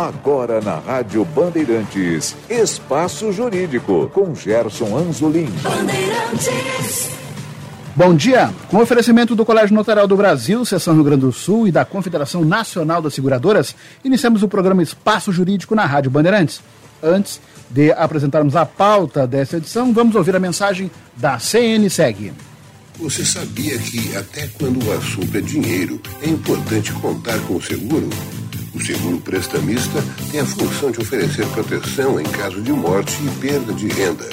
Agora na Rádio Bandeirantes, Espaço Jurídico, com Gerson Anzolim. Bandeirantes. Bom dia. Com oferecimento do Colégio Notarial do Brasil, Seção Rio Grande do Sul e da Confederação Nacional das Seguradoras, iniciamos o programa Espaço Jurídico na Rádio Bandeirantes. Antes de apresentarmos a pauta dessa edição, vamos ouvir a mensagem da CNSEG. Você sabia que até quando o assunto é dinheiro, é importante contar com o seguro? O seguro prestamista tem a função de oferecer proteção em caso de morte e perda de renda.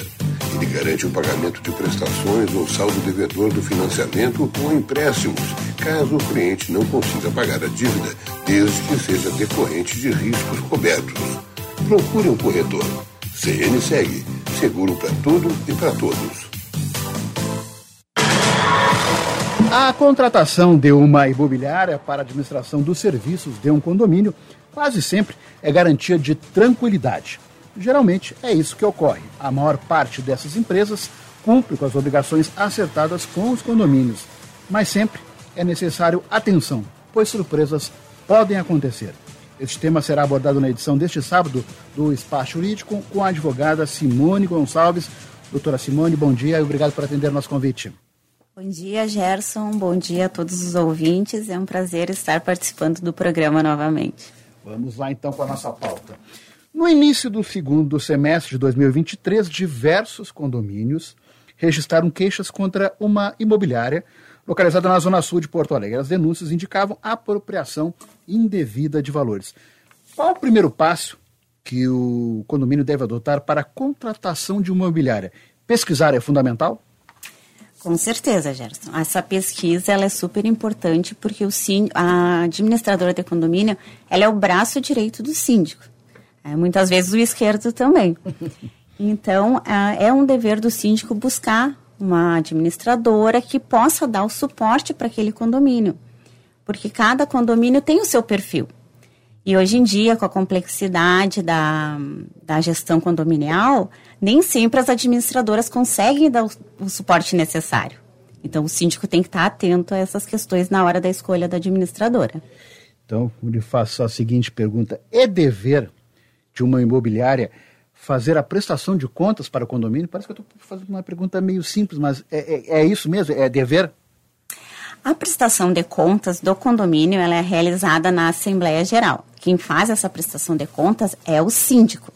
Ele garante o pagamento de prestações ou saldo devedor do financiamento ou empréstimos, caso o cliente não consiga pagar a dívida, desde que seja decorrente de riscos cobertos. Procure um corretor. CN segue. Seguro para tudo e para todos. A contratação de uma imobiliária para a administração dos serviços de um condomínio quase sempre é garantia de tranquilidade. Geralmente é isso que ocorre. A maior parte dessas empresas cumpre com as obrigações acertadas com os condomínios, mas sempre é necessário atenção, pois surpresas podem acontecer. Este tema será abordado na edição deste sábado do Espaço Jurídico com a advogada Simone Gonçalves. Doutora Simone, bom dia e obrigado por atender nosso convite. Bom dia, Gerson. Bom dia a todos os ouvintes. É um prazer estar participando do programa novamente. Vamos lá então com a nossa pauta. No início do segundo semestre de 2023, diversos condomínios registraram queixas contra uma imobiliária localizada na zona sul de Porto Alegre. As denúncias indicavam apropriação indevida de valores. Qual o primeiro passo que o condomínio deve adotar para a contratação de uma imobiliária? Pesquisar é fundamental? Com certeza, Gerson. Essa pesquisa ela é super importante porque o síndico, a administradora de condomínio ela é o braço direito do síndico. É, muitas vezes o esquerdo também. Então, é um dever do síndico buscar uma administradora que possa dar o suporte para aquele condomínio. Porque cada condomínio tem o seu perfil. E hoje em dia, com a complexidade da, da gestão condominial, nem sempre as administradoras conseguem dar o, o suporte necessário. Então, o síndico tem que estar atento a essas questões na hora da escolha da administradora. Então, eu lhe faço a seguinte pergunta: é dever de uma imobiliária fazer a prestação de contas para o condomínio? Parece que eu estou fazendo uma pergunta meio simples, mas é, é, é, isso mesmo? É dever? A prestação de contas do condomínio ela é realizada na Assembleia Geral. Quem faz essa prestação de contas é o síndico.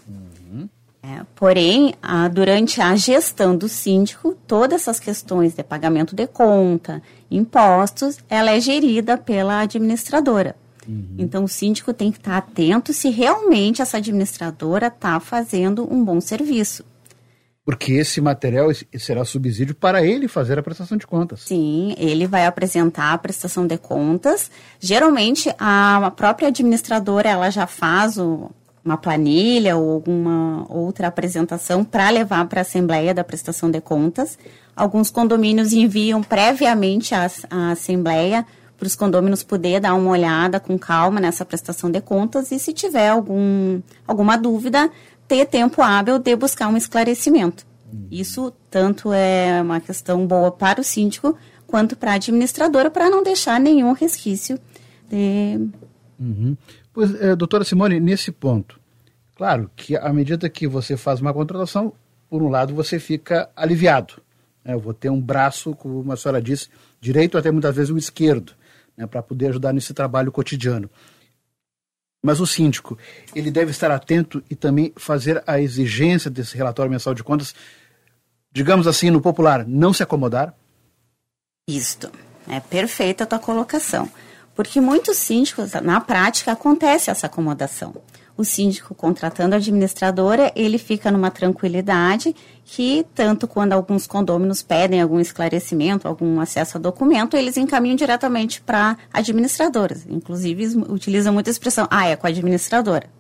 É, porém, a, durante a gestão do síndico, todas essas questões de pagamento de conta, impostos, ela é gerida pela administradora. Uhum. Então, o síndico tem que estar atento se realmente essa administradora está fazendo um bom serviço. Porque esse material será subsídio para ele fazer a prestação de contas. Sim, ele vai apresentar a prestação de contas. Geralmente, a própria administradora ela já faz o, uma planilha ou alguma outra apresentação para levar para a Assembleia da Prestação de Contas. Alguns condomínios enviam previamente à, Assembleia para os condôminos poder dar uma olhada com calma nessa prestação de contas e se tiver algum, alguma dúvida, ter tempo hábil de buscar um esclarecimento. Isso tanto é uma questão boa para o síndico quanto para a administradora, para não deixar nenhum resquício de... Uhum. Pois, é, doutora Simone, nesse ponto, claro que à medida que você faz uma contratação, por um lado você fica aliviado. Né? Eu vou ter um braço, como a senhora disse, direito até muitas vezes o esquerdo, né, para poder ajudar nesse trabalho cotidiano. Mas o síndico, ele deve estar atento e também fazer a exigência desse relatório mensal de contas, digamos assim, no popular, não se acomodar? Isto. É perfeita a tua colocação. Porque muitos síndicos, na prática, acontece essa acomodação. O síndico contratando a administradora, ele fica numa tranquilidade que, tanto quando alguns condôminos pedem algum esclarecimento, algum acesso a documento, eles encaminham diretamente para administradoras. Inclusive, utilizam muita expressão, ah, é com a administradora.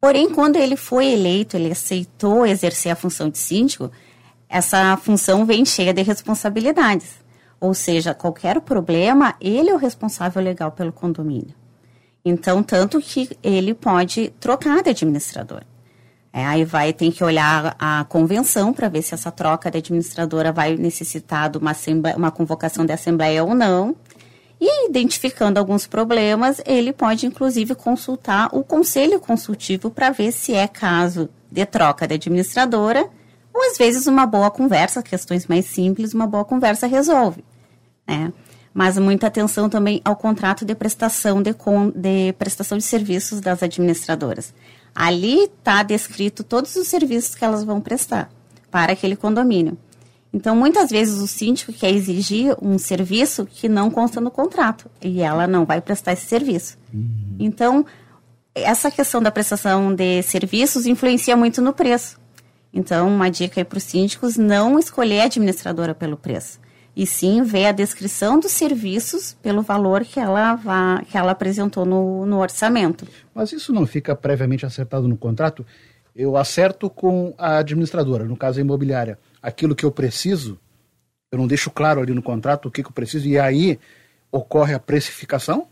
Porém, quando ele foi eleito, ele aceitou exercer a função de síndico, essa função vem cheia de responsabilidades. Ou seja, qualquer problema, ele é o responsável legal pelo condomínio. Então, tanto que ele pode trocar de administrador. É, aí vai ter que olhar a convenção para ver se essa troca de administradora vai necessitar de uma, uma convocação de assembleia ou não. E identificando alguns problemas, ele pode inclusive consultar o conselho consultivo para ver se é caso de troca de administradora ou às vezes uma boa conversa, questões mais simples, uma boa conversa resolve. Né? Mas muita atenção também ao contrato de prestação de, de prestação de serviços das administradoras. Ali está descrito todos os serviços que elas vão prestar para aquele condomínio. Então, muitas vezes o síndico quer exigir um serviço que não consta no contrato e ela não vai prestar esse serviço. Uhum. Então, essa questão da prestação de serviços influencia muito no preço. Então, uma dica aí para os síndicos, não escolher a administradora pelo preço, e sim ver a descrição dos serviços pelo valor que ela, vá, que ela apresentou no, no orçamento. Mas isso não fica previamente acertado no contrato? Eu acerto com a administradora, no caso a imobiliária, aquilo que eu preciso, eu não deixo claro ali no contrato o que, que eu preciso, e aí ocorre a precificação?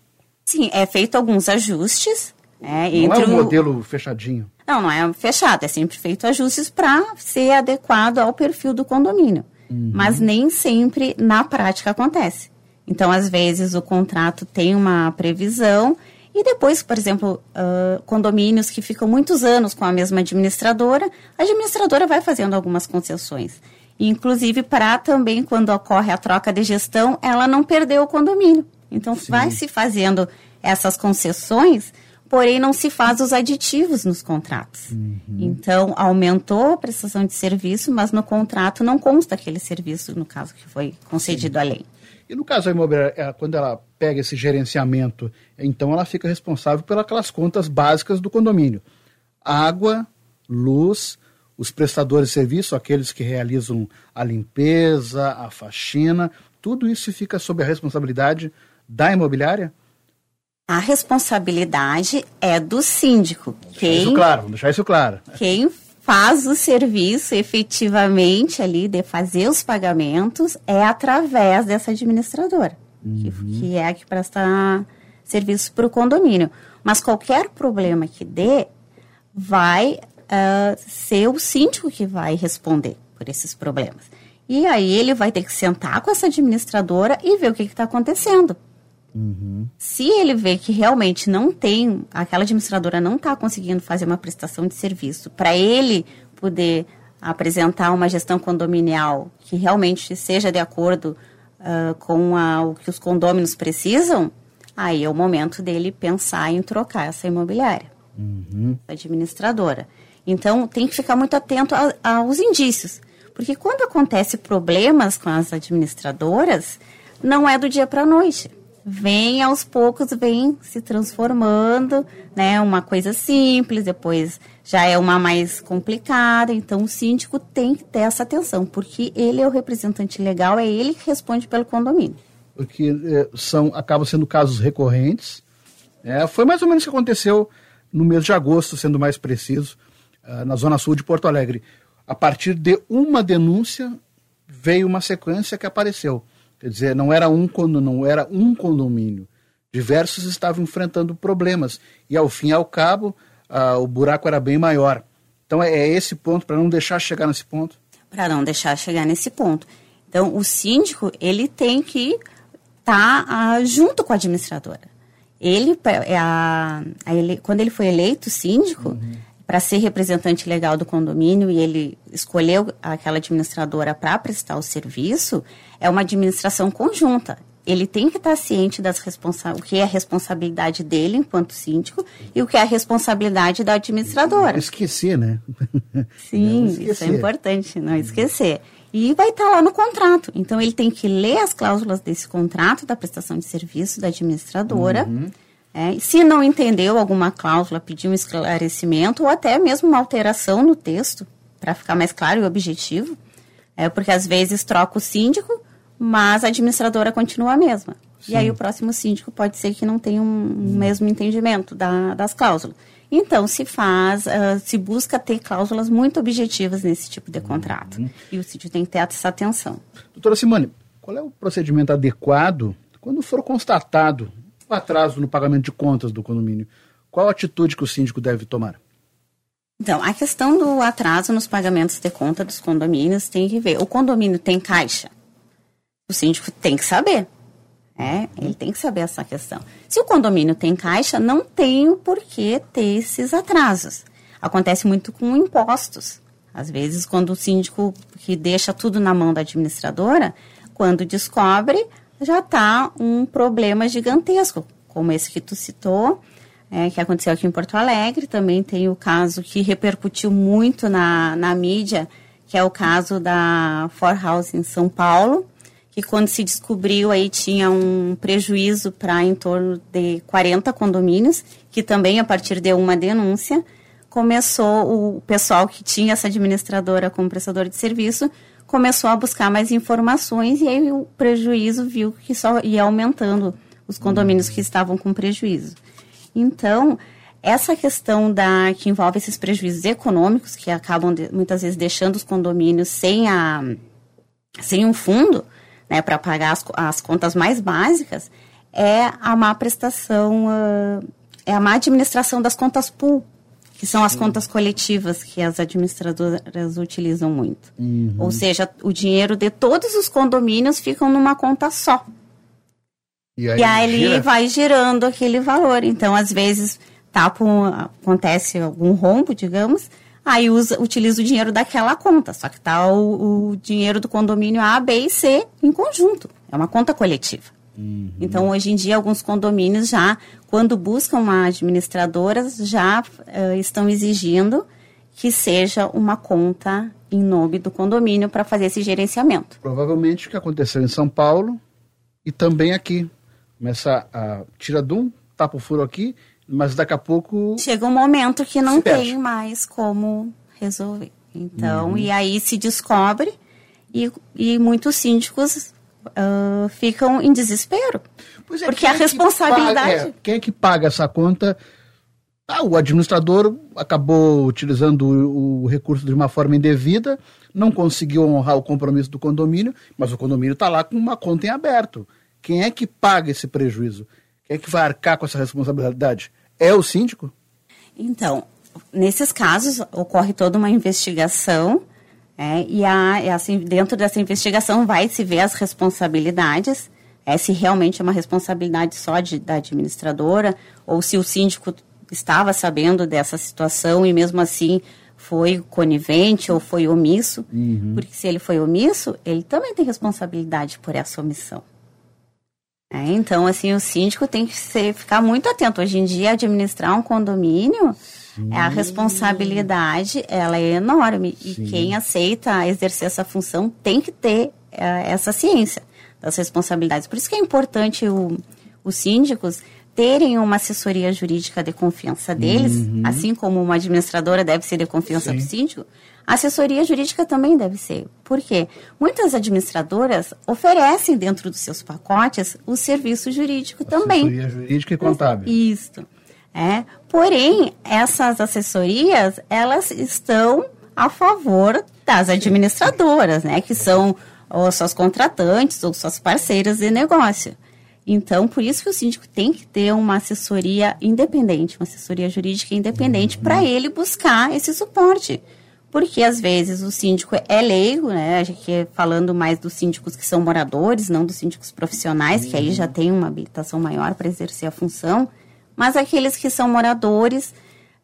Sim, é feito alguns ajustes. É, não é um modelo fechadinho. Não, não é fechado, é sempre feito ajustes para ser adequado ao perfil do condomínio. Uhum. Mas nem sempre na prática acontece. Então, às vezes, o contrato tem uma previsão e depois, por exemplo, uh, condomínios que ficam muitos anos com a mesma administradora, a administradora vai fazendo algumas concessões. Inclusive, para também, quando ocorre a troca de gestão, ela não perdeu o condomínio. Então, Sim. vai se fazendo essas concessões porém não se faz os aditivos nos contratos. Uhum. Então, aumentou a prestação de serviço, mas no contrato não consta aquele serviço, no caso que foi concedido Sim. à lei. E no caso da imobiliária, é, quando ela pega esse gerenciamento, então ela fica responsável pelas contas básicas do condomínio. Água, luz, os prestadores de serviço, aqueles que realizam a limpeza, a faxina, tudo isso fica sob a responsabilidade da imobiliária? A responsabilidade é do síndico. Deixar quem, isso claro, vamos deixar isso claro. Quem faz o serviço efetivamente ali de fazer os pagamentos é através dessa administradora, uhum. que, que, é a que presta serviço para o condomínio. Mas qualquer problema que dê, vai uh, ser o síndico que vai responder por esses problemas. E aí ele vai ter que sentar com essa administradora e ver o que está acontecendo. Uhum. Se ele vê que realmente não tem, aquela administradora não está conseguindo fazer uma prestação de serviço para ele poder apresentar uma gestão condominial que realmente seja de acordo uh, com a, o que os condôminos precisam, aí é o momento dele pensar em trocar essa imobiliária, uhum. administradora. Então tem que ficar muito atento a, aos indícios, porque quando acontece problemas com as administradoras, não é do dia para a noite vem aos poucos, vem se transformando, né? Uma coisa simples, depois já é uma mais complicada. Então, o síndico tem que ter essa atenção, porque ele é o representante legal, é ele que responde pelo condomínio. Porque é, são, acabam sendo casos recorrentes. É, foi mais ou menos o que aconteceu no mês de agosto, sendo mais preciso, uh, na zona sul de Porto Alegre. A partir de uma denúncia, veio uma sequência que apareceu. Quer dizer, não era um não era um condomínio. Diversos estavam enfrentando problemas e ao fim e ao cabo o buraco era bem maior. Então é, é esse ponto para não deixar chegar nesse ponto. Para não deixar chegar nesse ponto. Então o síndico ele tem que estar tá, junto com a administradora. Ele, é a, a ele, quando ele foi eleito síndico, uhum para ser representante legal do condomínio e ele escolheu aquela administradora para prestar o serviço, é uma administração conjunta. Ele tem que estar ciente das responsa o que é a responsabilidade dele enquanto síndico e o que é a responsabilidade da administradora. Esquecer, né? Sim, isso é importante, não esquecer. E vai estar lá no contrato. Então ele tem que ler as cláusulas desse contrato da prestação de serviço da administradora. Uhum é, se não entendeu alguma cláusula, pedir um esclarecimento ou até mesmo uma alteração no texto, para ficar mais claro e objetivo. É, porque às vezes troca o síndico, mas a administradora continua a mesma. Sim. E aí o próximo síndico pode ser que não tenha um, um mesmo entendimento da, das cláusulas. Então se faz, uh, se busca ter cláusulas muito objetivas nesse tipo de contrato. Uhum. E o síndico tem que ter essa atenção. Doutora Simone, qual é o procedimento adequado quando for constatado o atraso no pagamento de contas do condomínio. Qual a atitude que o síndico deve tomar? Então, a questão do atraso nos pagamentos de conta dos condomínios tem que ver. O condomínio tem caixa? O síndico tem que saber. É, ele tem que saber essa questão. Se o condomínio tem caixa, não tem o porquê ter esses atrasos. Acontece muito com impostos. Às vezes, quando o síndico que deixa tudo na mão da administradora, quando descobre, já está um problema gigantesco, como esse que tu citou, é, que aconteceu aqui em Porto Alegre. Também tem o caso que repercutiu muito na, na mídia, que é o caso da For House em São Paulo, que quando se descobriu aí tinha um prejuízo para em torno de 40 condomínios, que também a partir de uma denúncia começou o pessoal que tinha essa administradora como prestador de serviço começou a buscar mais informações e aí o prejuízo viu que só ia aumentando os condomínios que estavam com prejuízo. Então, essa questão da que envolve esses prejuízos econômicos que acabam de, muitas vezes deixando os condomínios sem a sem um fundo, né, para pagar as, as, contas mais básicas, é a má prestação, uh, é a má administração das contas pool que são as contas coletivas que as administradoras utilizam muito. Uhum. Ou seja, o dinheiro de todos os condomínios ficam numa conta só. E aí, e aí ele vai girando aquele valor. Então, às vezes, tá com, acontece algum rombo, digamos, aí usa, utiliza o dinheiro daquela conta. Só que tá o, o dinheiro do condomínio A, B e C em conjunto. É uma conta coletiva. Uhum. Então, hoje em dia, alguns condomínios já, quando buscam uma administradora, já uh, estão exigindo que seja uma conta em nome do condomínio para fazer esse gerenciamento. Provavelmente o que aconteceu em São Paulo e também aqui. Começa a tira de um, tapa o furo aqui, mas daqui a pouco. Chega um momento que não tem mais como resolver. Então, uhum. e aí se descobre e, e muitos síndicos uh, ficam em desespero. É, porque a é responsabilidade. Paga, é, quem é que paga essa conta? Ah, o administrador acabou utilizando o, o, recurso de uma forma indevida, não conseguiu honrar o compromisso do condomínio, mas o condomínio está lá com uma conta em aberto. Quem é que paga esse prejuízo? Quem é que vai arcar com essa responsabilidade? É o síndico? Então, nesses casos, ocorre toda uma investigação é, e a, assim, dentro dessa investigação vai se ver as responsabilidades, é, se realmente é uma responsabilidade só de, da administradora, ou se o síndico estava sabendo dessa situação e mesmo assim foi conivente ou foi omisso, uhum. porque se ele foi omisso, ele também tem responsabilidade por essa omissão. É, então, assim, o síndico tem que ser, ficar muito atento. Hoje em dia, administrar um condomínio Sim. A responsabilidade, ela é enorme. Sim. E quem aceita exercer essa função tem que ter é, essa ciência das responsabilidades. Por isso que é importante o, os síndicos terem uma assessoria jurídica de confiança deles, uhum. assim como uma administradora deve ser de confiança Sim. do síndico, a assessoria jurídica também deve ser. Por quê? Muitas administradoras oferecem dentro dos seus pacotes o serviço jurídico assessoria também. Assessoria jurídica e contábil. Isso. É, porém, essas assessorias, elas estão a favor das administradoras, né, que são ou suas contratantes ou suas parceiras de negócio. Então, por isso que o síndico tem que ter uma assessoria independente, uma assessoria jurídica independente, uhum. para ele buscar esse suporte. Porque às vezes o síndico é leigo, né? Gente falando mais dos síndicos que são moradores, não dos síndicos profissionais, que aí já uhum. tem uma habilitação maior para exercer a função mas aqueles que são moradores,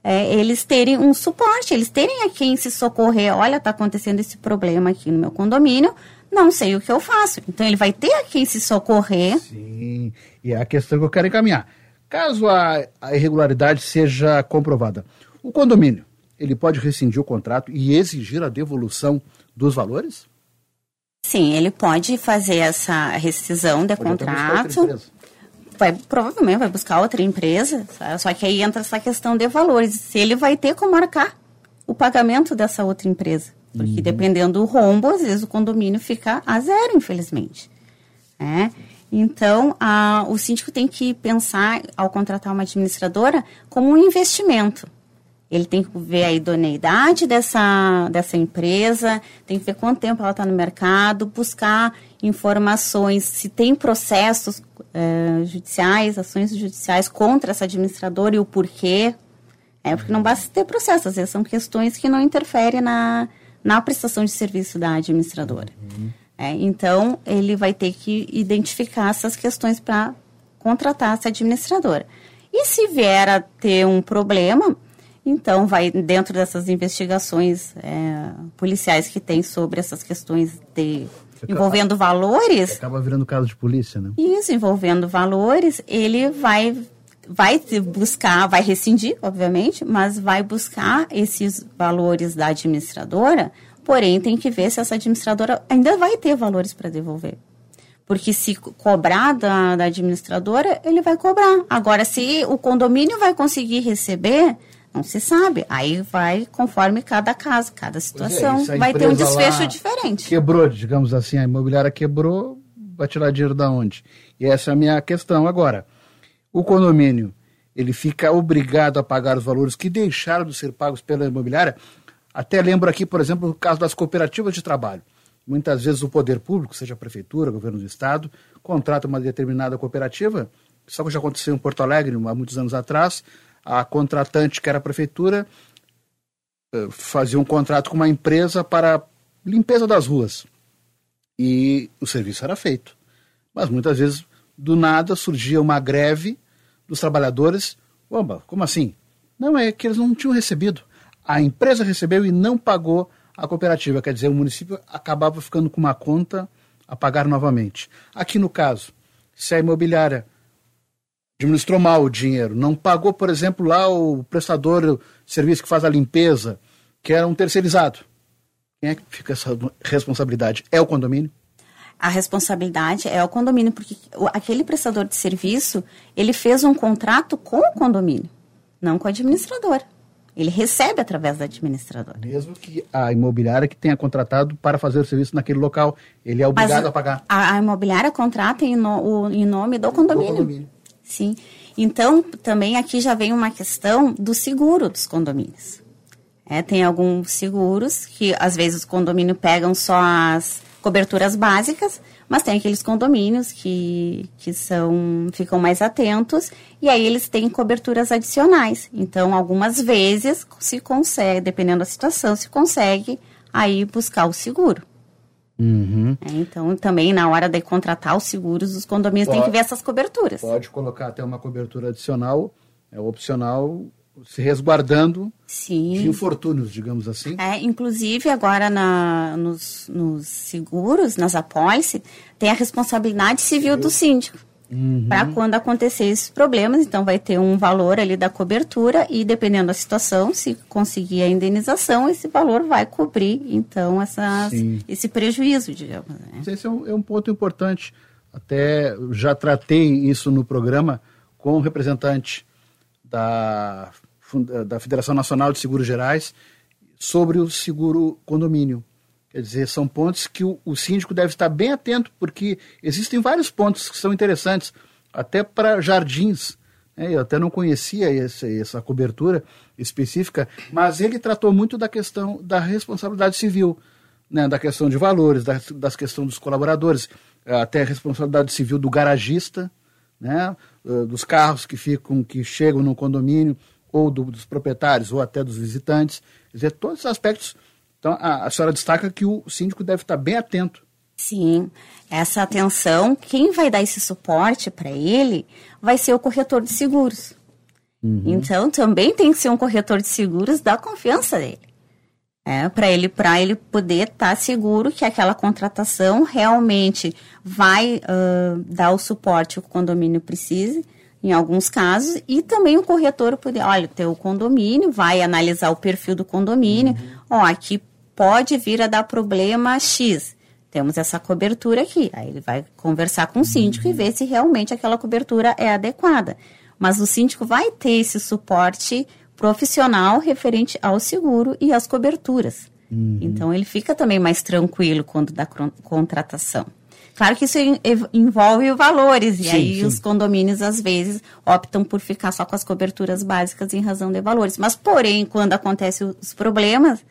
é, eles terem um suporte, eles terem a quem se socorrer. Olha, está acontecendo esse problema aqui no meu condomínio, não sei o que eu faço. Então ele vai ter a quem se socorrer. Sim, e é a questão que eu quero encaminhar. Caso a, a irregularidade seja comprovada, o condomínio, ele pode rescindir o contrato e exigir a devolução dos valores? Sim, ele pode fazer essa rescisão de pode contrato vai provavelmente vai buscar outra empresa, sabe? só que aí entra essa questão de valores. Se ele vai ter como marcar o pagamento dessa outra empresa. Porque uhum. dependendo do rombo, às vezes o condomínio fica a zero, infelizmente. É? Então, a, o síndico tem que pensar, ao contratar uma administradora, como um investimento. Ele tem que ver a idoneidade dessa, dessa empresa, tem que ver quanto tempo ela está no mercado, buscar informações, se tem processos uh, judiciais, ações judiciais contra essa administradora e o porquê. É, porque não basta ter processo, às vezes são questões que não interferem na, na prestação de serviço da administradora. Uhum. É, então, ele vai ter que identificar essas questões para contratar essa administradora. E se vier a ter um problema, então vai dentro dessas investigações é, policiais que tem sobre essas questões de envolvendo valores. Acaba virando caso de polícia, né? Isso, envolvendo valores, ele vai vai buscar, vai rescindir, obviamente, mas vai buscar esses valores da administradora, porém tem que ver se essa administradora ainda vai ter valores para devolver. Porque se cobrar da, da administradora, ele vai cobrar. Agora, se o condomínio vai conseguir receber, não se sabe. Aí vai conforme cada caso, cada é, situação. É, vai ter um desfecho diferente. Quebrou, digamos assim, a imobiliária quebrou, vai tirar dinheiro da onde? E essa é a minha questão. Agora, o condomínio, ele fica obrigado a pagar os valores que deixaram de ser pagos pela imobiliária. Até lembro aqui, por exemplo, o caso das cooperativas de trabalho. Muitas vezes o poder público, seja a prefeitura, governo do estado, contrata uma determinada cooperativa. Só que já aconteceu em Porto Alegre, há muitos anos atrás, a contratante, que era a prefeitura, eh, fazia um contrato com uma empresa para limpeza das ruas. E o serviço era feito. Mas muitas vezes, do nada, surgia uma greve dos trabalhadores. Oba, como assim? Não, é que eles não tinham recebido. A empresa recebeu e não pagou a cooperativa, quer dizer, o município acabava ficando com uma conta a pagar novamente. Aqui no caso, se a imobiliária administrou mal o dinheiro, não pagou, por exemplo, lá o prestador de serviço que faz a limpeza, que era um terceirizado. Quem é que fica essa responsabilidade? É o condomínio? A responsabilidade é o condomínio, porque aquele prestador de serviço, ele fez um contrato com o condomínio, não com a administradora. Ele recebe através da administradora. Mesmo que a imobiliária que tenha contratado para fazer o serviço naquele local, ele é obrigado Mas a pagar. A, a imobiliária contrata em, no, o, em nome do condomínio. do condomínio. Sim. Então, também aqui já vem uma questão do seguro dos condomínios. É, tem alguns seguros que às vezes os condomínios pegam só as coberturas básicas, mas tem aqueles condomínios que, que são ficam mais atentos e aí eles têm coberturas adicionais. Então, algumas vezes se consegue, dependendo da situação, se consegue aí buscar o seguro. Uhum. É, então, também na hora de contratar os seguros, os condomínios têm que ver essas coberturas. Pode colocar até uma cobertura adicional, é opcional, se resguardando Sim. de infortúnios, digamos assim. É, inclusive, agora na, nos, nos seguros, nas apólices, tem a responsabilidade civil do síndico. Uhum. Para quando acontecer esses problemas, então vai ter um valor ali da cobertura e dependendo da situação, se conseguir a indenização, esse valor vai cobrir então essas, esse prejuízo, digamos. Né? Esse é um, é um ponto importante. Até já tratei isso no programa com o representante da, da Federação Nacional de Seguros Gerais sobre o seguro condomínio. Quer dizer, são pontos que o, o síndico deve estar bem atento, porque existem vários pontos que são interessantes, até para jardins. Né? Eu até não conhecia essa, essa cobertura específica, mas ele tratou muito da questão da responsabilidade civil, né? da questão de valores, da, das questões dos colaboradores, até a responsabilidade civil do garagista, né? Eh, dos carros que ficam, que chegam no condomínio, ou do, dos proprietários, ou até dos visitantes. Quer dizer, todos os aspectos então, a, a senhora destaca que o síndico deve estar bem atento. Sim, essa atenção, quem vai dar esse suporte para ele vai ser o corretor de seguros. Uhum. Então, também tem que ser um corretor de seguros da confiança dele. É, para ele, ele poder estar tá seguro que aquela contratação realmente vai uh, dar o suporte que o condomínio precise, em alguns casos, e também o corretor poder, olha, o teu condomínio vai analisar o perfil do condomínio, uhum. ó, aqui pode vir a dar problema X. Temos essa cobertura aqui. Aí ele vai conversar com o síndico e ver se realmente aquela cobertura é adequada. Mas o síndico vai ter esse suporte profissional referente ao seguro e às coberturas. Uhum. Então ele fica também mais tranquilo quando dá contratação. Claro que isso envolve valores, e sim, aí sim. os condomínios, às vezes, optam por ficar só com as coberturas básicas em razão de valores. Mas, porém, quando acontecem os problemas,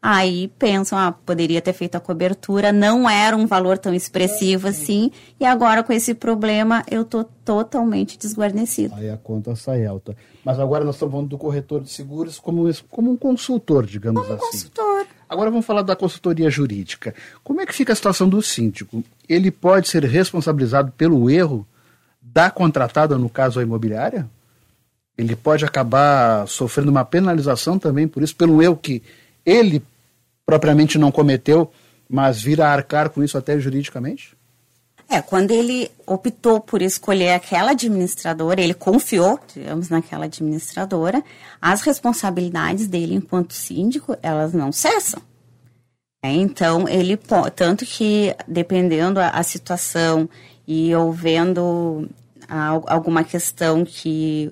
Aí pensam, ah, poderia ter feito a cobertura, não era um valor tão expressivo assim, e agora com esse problema eu tô totalmente desguarnecido. Aí a conta sai alta. Mas agora nós estamos falando do corretor de seguros como, como um consultor, digamos como assim. consultor. Agora vamos falar da consultoria jurídica. Como é que fica a situação do síndico? Ele pode ser responsabilizado pelo erro da contratada, no caso a imobiliária? Ele pode acabar sofrendo uma penalização também por isso, pelo erro que ele propriamente não cometeu, mas vira arcar com isso até juridicamente? É, quando ele optou por escolher aquela administradora, ele confiou, digamos, naquela administradora, as responsabilidades dele enquanto síndico, elas não cessam. É, então, ele tanto que, dependendo a, a situação e houvendo a, alguma questão que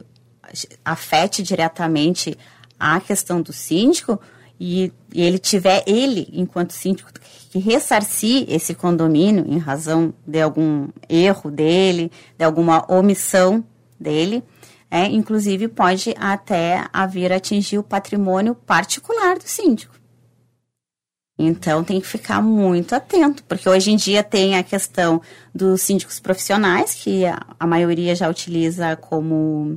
afete diretamente a questão do síndico, e, e ele tiver, ele, enquanto síndico, que ressarcir esse condomínio em razão de algum erro dele, de alguma omissão dele, é, inclusive pode até haver atingir o patrimônio particular do síndico. Então tem que ficar muito atento, porque hoje em dia tem a questão dos síndicos profissionais, que a, a maioria já utiliza como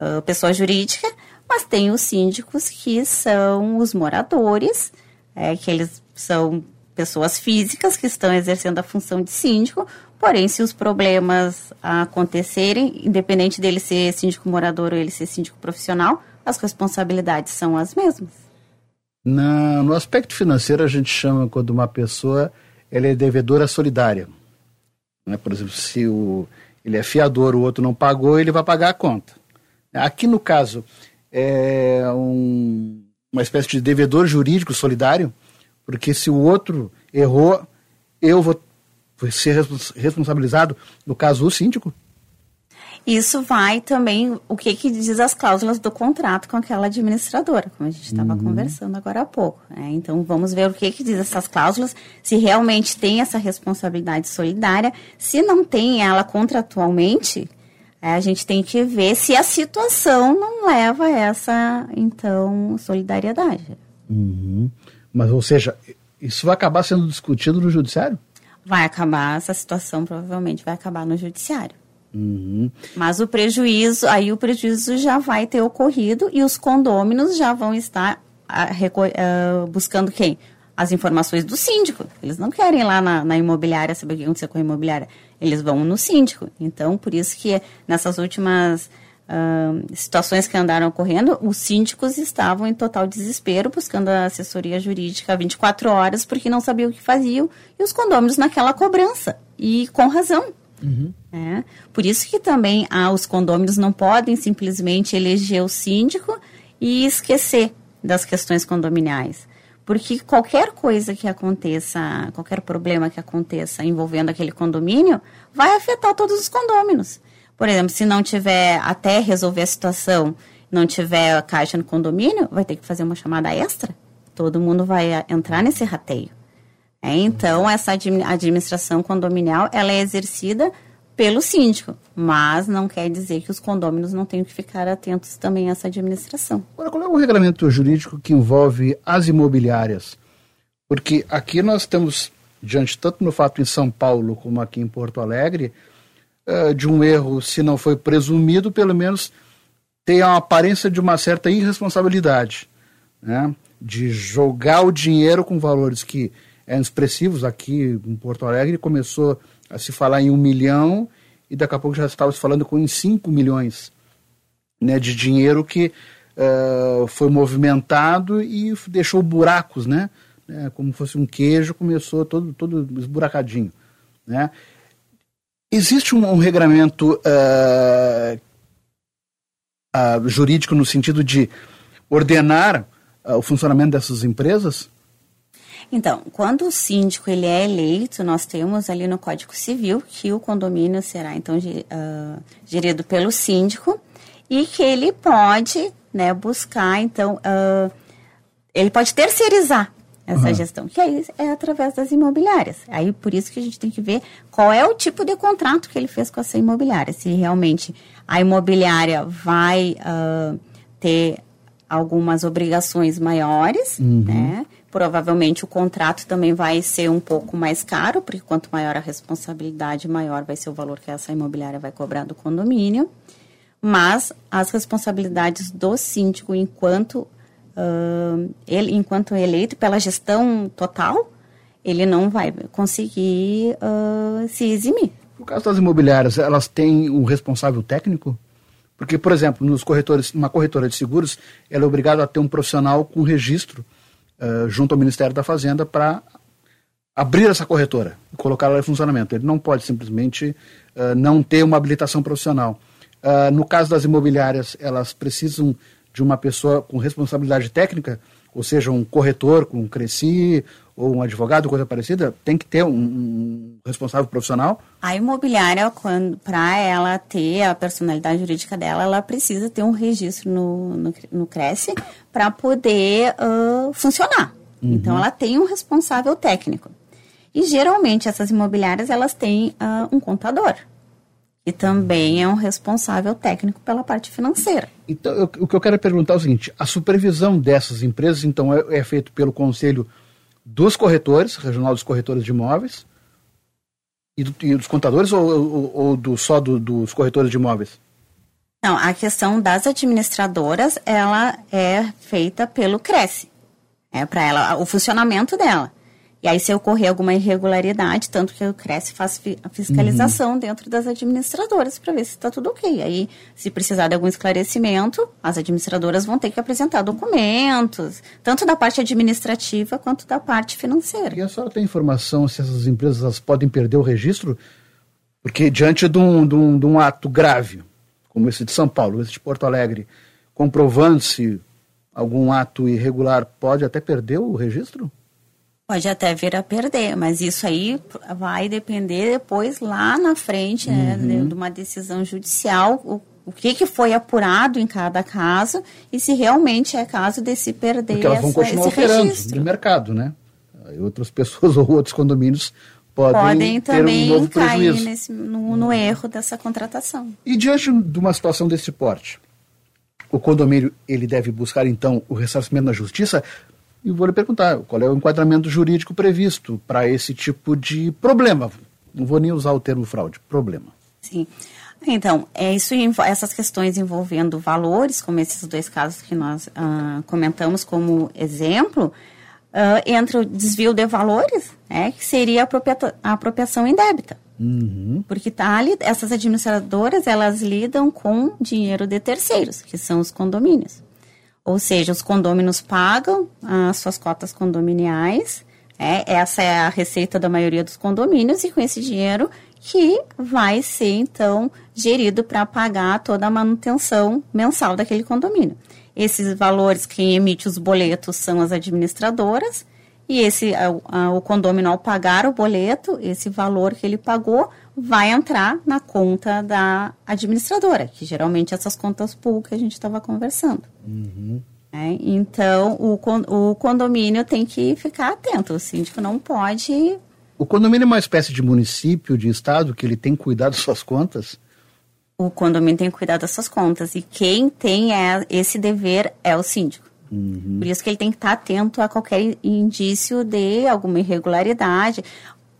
uh, pessoa jurídica, mas tem os síndicos que são os moradores, é, que eles são pessoas físicas que estão exercendo a função de síndico, porém, se os problemas acontecerem, independente dele ser síndico morador ou ele ser síndico profissional, as responsabilidades são as mesmas. Na, no aspecto financeiro, a gente chama quando uma pessoa ela é devedora solidária. Né? Por exemplo, se o, ele é fiador, o outro não pagou, ele vai pagar a conta. Aqui, no caso, é um, uma espécie de devedor jurídico solidário, porque se o outro errou, eu vou ser responsabilizado, no caso, o síndico? Isso vai também, o que, que diz as cláusulas do contrato com aquela administradora, como a gente estava uhum. conversando agora há pouco. Né? Então, vamos ver o que, que diz essas cláusulas, se realmente tem essa responsabilidade solidária. Se não tem ela contratualmente, a gente tem que ver se a situação não leva a essa, então, solidariedade. Uhum. Mas, ou seja, isso vai acabar sendo discutido no judiciário? Vai acabar, essa situação provavelmente vai acabar no judiciário. Uhum. Mas o prejuízo, aí o prejuízo já vai ter ocorrido e os condôminos já vão estar a, a, buscando quem? As informações do síndico. Eles não querem ir lá na, na imobiliária saber o que aconteceu com a imobiliária. Eles vão no síndico. Então, por isso que nessas últimas uh, situações que andaram ocorrendo, os síndicos estavam em total desespero, buscando a assessoria jurídica 24 horas, porque não sabiam o que faziam, e os condôminos naquela cobrança, e com razão. Uhum. É. Por isso que também ah, os condôminos não podem simplesmente eleger o síndico e esquecer das questões condominiais. Porque qualquer coisa que aconteça, qualquer problema que aconteça envolvendo aquele condomínio, vai afetar todos os condôminos. Por exemplo, se não tiver até resolver a situação, não tiver caixa no condomínio, vai ter que fazer uma chamada extra. Todo mundo vai entrar nesse rateio. É, então, essa administração condominial ela é exercida pelo síndico, mas não quer dizer que os condôminos não tenham que ficar atentos também a essa administração. Agora, qual é o regulamento jurídico que envolve as imobiliárias? Porque aqui nós estamos diante, tanto no fato em São Paulo como aqui em Porto Alegre, uh, de um erro, se não foi presumido, pelo menos tem a aparência de uma certa irresponsabilidade, né? de jogar o dinheiro com valores que eram expressivos. Aqui em Porto Alegre começou a se falar em um milhão e daqui a pouco já estava se falando com em cinco milhões né, de dinheiro que uh, foi movimentado e deixou buracos, né? né? Como fosse um queijo, começou todo, todo esburacadinho. Né? Existe um, um regramento uh, uh, jurídico no sentido de ordenar o funcionamento dessas empresas? Então, quando o síndico ele é eleito, nós temos ali no Código Civil que o condomínio será então gerido pelo síndico e que ele pode né, buscar, então, ele pode terceirizar essa uhum. gestão, que aí é através das imobiliárias. Aí por isso que a gente tem que ver qual é o tipo de contrato que ele fez com essa imobiliária. Se realmente a imobiliária vai uh, ter algumas obrigações maiores, uhum. né? Provavelmente o contrato também vai ser um pouco mais caro, porque quanto maior a responsabilidade, maior vai ser o valor que essa imobiliária vai cobrar do condomínio. Mas as responsabilidades do síndico enquanto uh, ele, enquanto eleito pela gestão total, ele não vai conseguir uh, se eximir. No caso das imobiliárias, elas têm um responsável técnico? Porque, por exemplo, nos corretores, uma corretora de seguros, ela é obrigada a ter um profissional com registro uh, junto ao Ministério da Fazenda para abrir essa corretora e colocá-la em funcionamento. Ele não pode simplesmente uh, não ter uma habilitação profissional. Uh, no caso das imobiliárias, elas precisam de uma pessoa com responsabilidade técnica, ou seja, um corretor com Cresci ou um advogado, coisa parecida, tem que ter um, um responsável profissional? A imobiliária, para ela ter a personalidade jurídica dela, ela precisa ter um registro no, no, no Cresce para poder uh, funcionar. Uhum. Então, ela tem um responsável técnico. E geralmente essas imobiliárias elas têm uh, um contador e também é um responsável técnico pela parte financeira. Então, eu, o que eu quero perguntar é o seguinte: a supervisão dessas empresas, então, é, é feito pelo Conselho dos Corretores, Regional dos Corretores de Imóveis, e, do, e dos contadores ou, ou, ou do, só do, dos corretores de imóveis? Não, a questão das administradoras, ela é feita pelo Cresce. É para ela o funcionamento dela. E aí, se ocorrer alguma irregularidade, tanto que o Cresce faz a fiscalização uhum. dentro das administradoras para ver se está tudo ok. Aí, se precisar de algum esclarecimento, as administradoras vão ter que apresentar documentos, tanto da parte administrativa quanto da parte financeira. E a senhora tem informação se essas empresas podem perder o registro? Porque diante de um, de um, de um ato grave, como esse de São Paulo, esse de Porto Alegre, comprovando-se algum ato irregular, pode até perder o registro? Pode até vir a perder, mas isso aí vai depender depois lá na frente né, uhum. de uma decisão judicial, o, o que, que foi apurado em cada caso e se realmente é caso de se perder Porque elas vão continuar operando registro. no mercado, né? Outras pessoas ou outros condomínios podem, podem também um cair nesse, no, no erro dessa contratação. E diante de uma situação desse porte, o condomínio ele deve buscar então o ressarcimento na justiça e vou lhe perguntar qual é o enquadramento jurídico previsto para esse tipo de problema. Não vou nem usar o termo fraude, problema. Sim. Então, é isso, essas questões envolvendo valores, como esses dois casos que nós uh, comentamos como exemplo, uh, entra o desvio de valores, né, que seria a, apropriação indébita. Uhum. Porque tá ali, essas administradoras, elas lidam com dinheiro de terceiros, que são os condomínios. Ou seja, os condôminos pagam as suas cotas condominiais, é, essa é a receita da maioria dos condomínios, e com esse dinheiro que vai ser, então, gerido para pagar toda a manutenção mensal daquele condomínio. Esses valores, quem emite os boletos são as administradoras, e esse a, a, o condomínio, ao pagar o boleto, esse valor que ele pagou vai entrar na conta da administradora, que geralmente é essas contas pool que a gente estava conversando. Uhum. É, então, o, o condomínio tem que ficar atento, o síndico não pode... O condomínio é uma espécie de município, de estado, que ele tem que cuidar das suas contas? O condomínio tem que cuidar das suas contas, e quem tem é, esse dever é o síndico. Uhum. Por isso que ele tem que estar atento a qualquer indício de alguma irregularidade.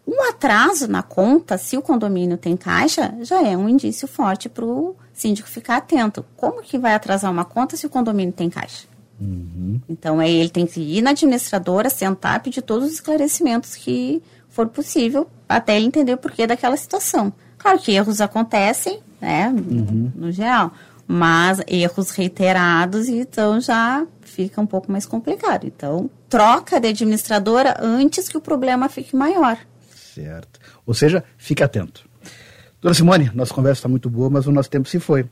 Um atraso na conta, se o condomínio tem caixa, já é um indício forte para o síndico ficar atento. Como que vai atrasar uma conta se o condomínio tem caixa? Uhum. Então, aí ele tem que ir na administradora, sentar, pedir todos os esclarecimentos que for possível, até ele entender o porquê daquela situação. Claro que erros acontecem, né, uhum. no geral, mas erros reiterados, então já fica um pouco mais complicado. Então, troca de administradora antes que o problema fique maior. Certo. Ou seja, fique atento. Dona Simone, nossa conversa está muito boa, mas o nosso tempo se foi.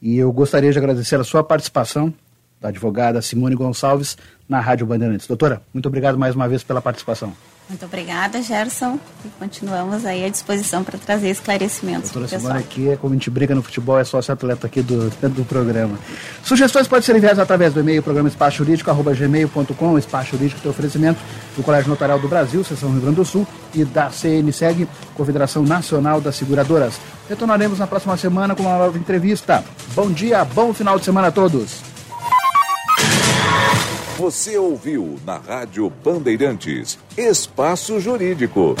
E eu gostaria de agradecer a sua participação, da advogada Simone Gonçalves, na Rádio Bandeirantes. Doutora, muito obrigado mais uma vez pela participação. Muito obrigada, Gerson. E continuamos aí à disposição para trazer esclarecimentos. Doutora Simone aqui, é como a gente briga no futebol, é sócio atleta aqui do, do programa. Sugestões podem ser enviadas através do e-mail programa espaço jurídico, arroba gmail.com, espaço jurídico tem oferecimento do Colégio Notarial do Brasil, Seção Rio Grande do Sul, e da CNSEG, Confederação Nacional das Seguradoras. Retornaremos na próxima semana com uma nova entrevista. Bom dia, bom final de semana a todos. Você ouviu na Rádio Bandeirantes Espaço Jurídico.